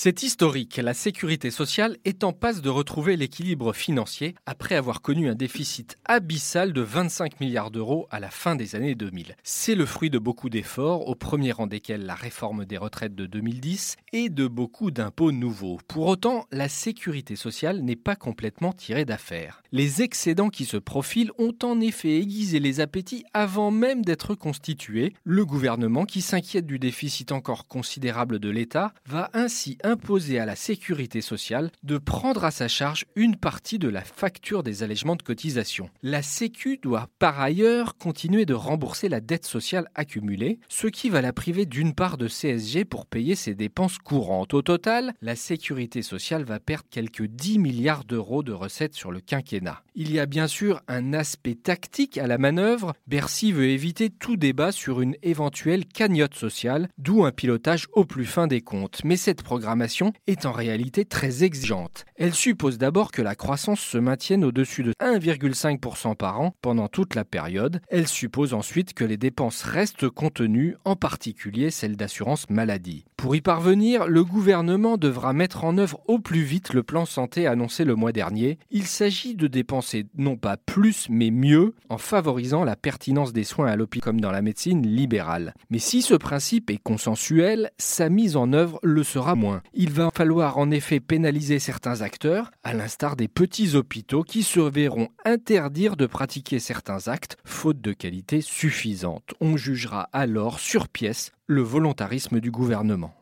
C'est historique. La sécurité sociale est en passe de retrouver l'équilibre financier après avoir connu un déficit abyssal de 25 milliards d'euros à la fin des années 2000. C'est le fruit de beaucoup d'efforts, au premier rang desquels la réforme des retraites de 2010 et de beaucoup d'impôts nouveaux. Pour autant, la sécurité sociale n'est pas complètement tirée d'affaire. Les excédents qui se profilent ont en effet aiguisé les appétits avant même d'être constitués. Le gouvernement, qui s'inquiète du déficit encore considérable de l'État, va ainsi imposer à la sécurité sociale de prendre à sa charge une partie de la facture des allègements de cotisation. La Sécu doit par ailleurs continuer de rembourser la dette sociale accumulée, ce qui va la priver d'une part de CSG pour payer ses dépenses courantes. Au total, la sécurité sociale va perdre quelques 10 milliards d'euros de recettes sur le quinquennat. Il y a bien sûr un aspect tactique à la manœuvre. Bercy veut éviter tout débat sur une éventuelle cagnotte sociale, d'où un pilotage au plus fin des comptes. Mais cette programmation est en réalité très exigeante. Elle suppose d'abord que la croissance se maintienne au-dessus de 1,5% par an pendant toute la période. Elle suppose ensuite que les dépenses restent contenues, en particulier celles d'assurance maladie. Pour y parvenir, le gouvernement devra mettre en œuvre au plus vite le plan santé annoncé le mois dernier. Il s'agit de dépenser non pas plus mais mieux en favorisant la pertinence des soins à l'hôpital comme dans la médecine libérale. Mais si ce principe est consensuel, sa mise en œuvre le sera moins. Il va falloir en effet pénaliser certains acteurs, à l'instar des petits hôpitaux qui se verront interdire de pratiquer certains actes faute de qualité suffisante. On jugera alors sur pièce le volontarisme du gouvernement.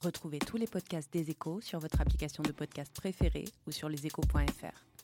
Retrouvez tous les podcasts des échos sur votre application de podcast préférée ou sur leséchos.fr.